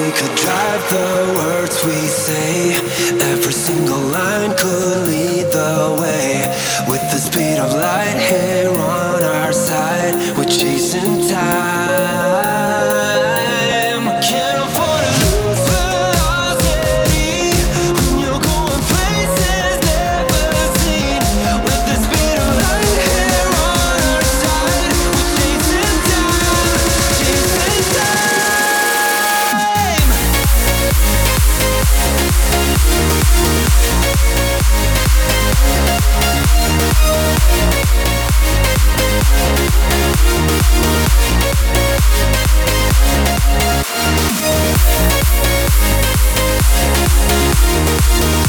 we could drive the words we say, every single line could lead the way. With the speed of light here on our side, we're chasing time. We'll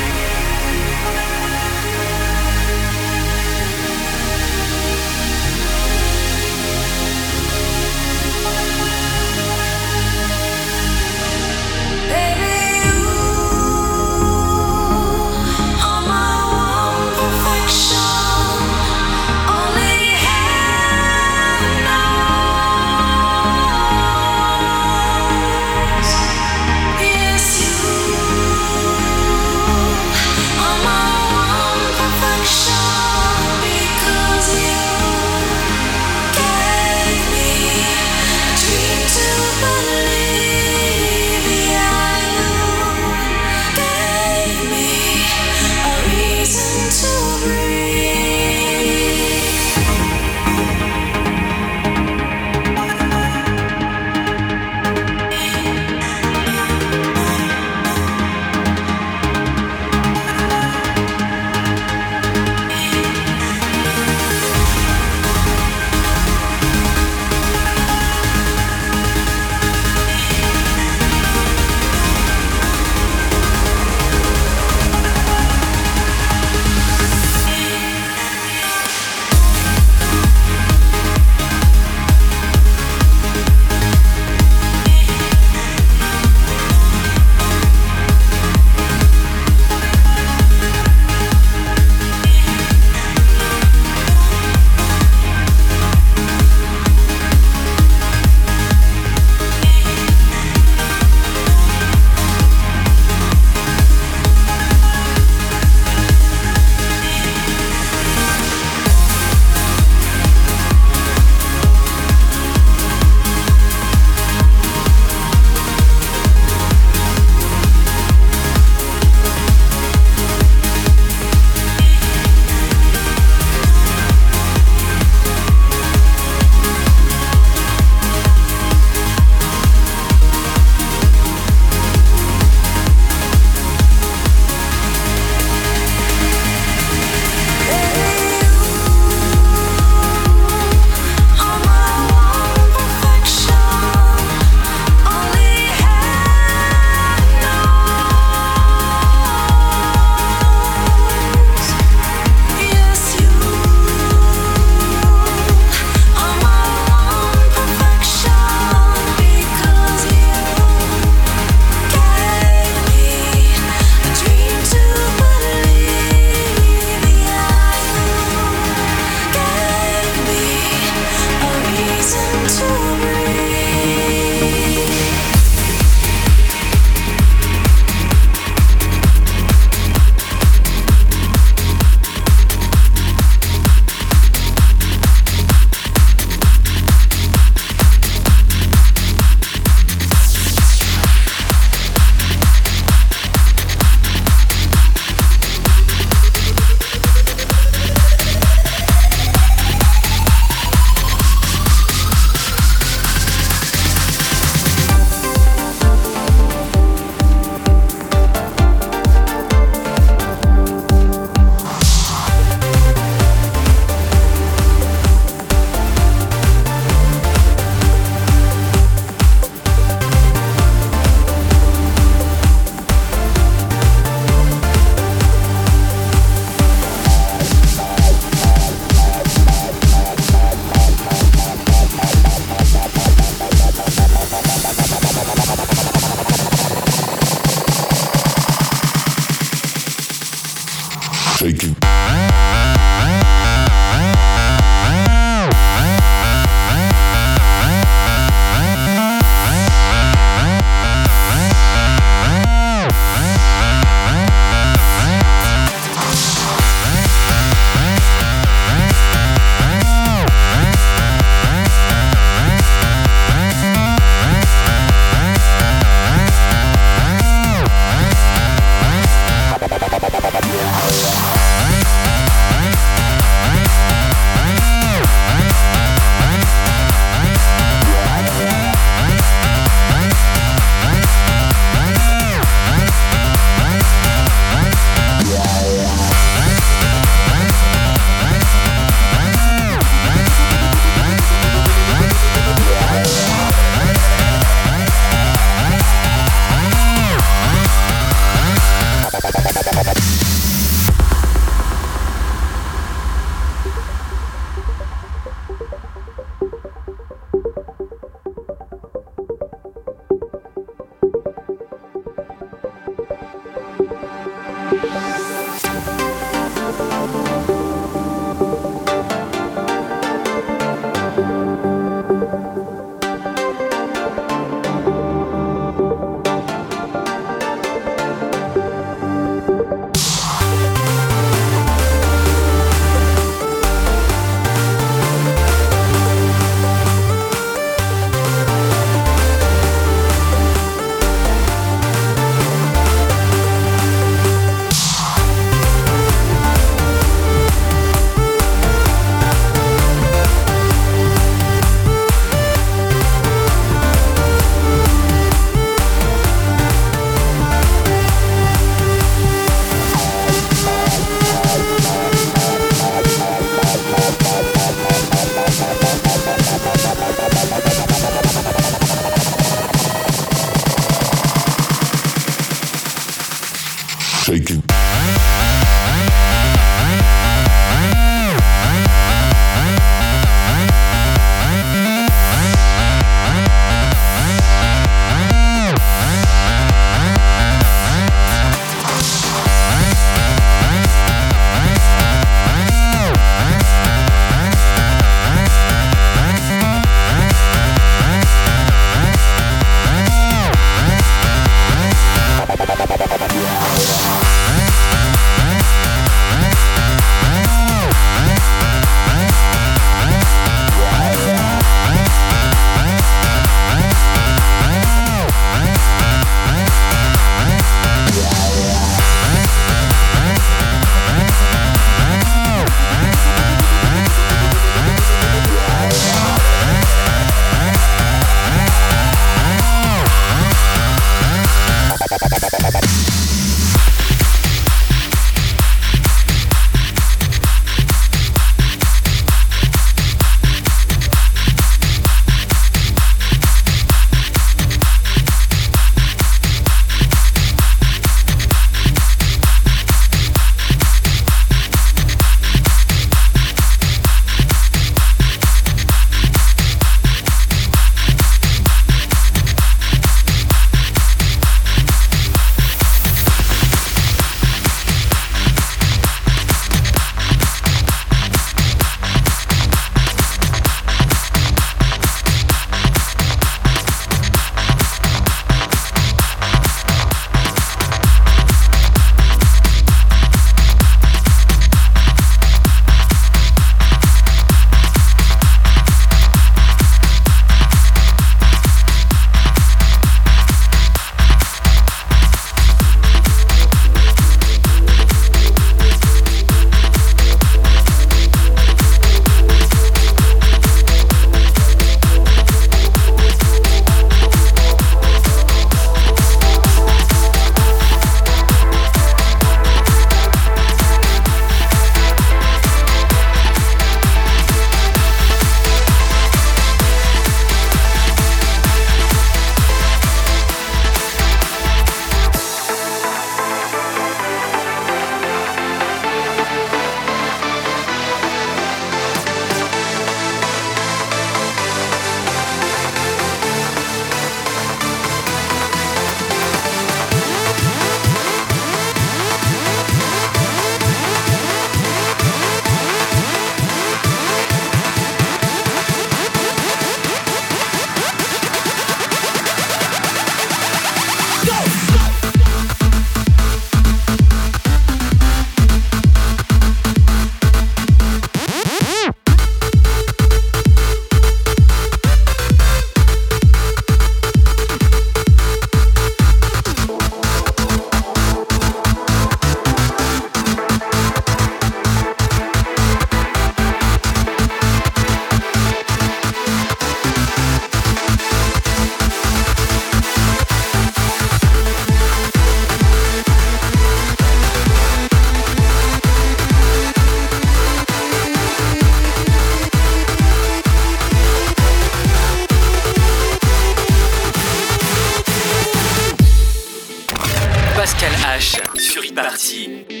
吸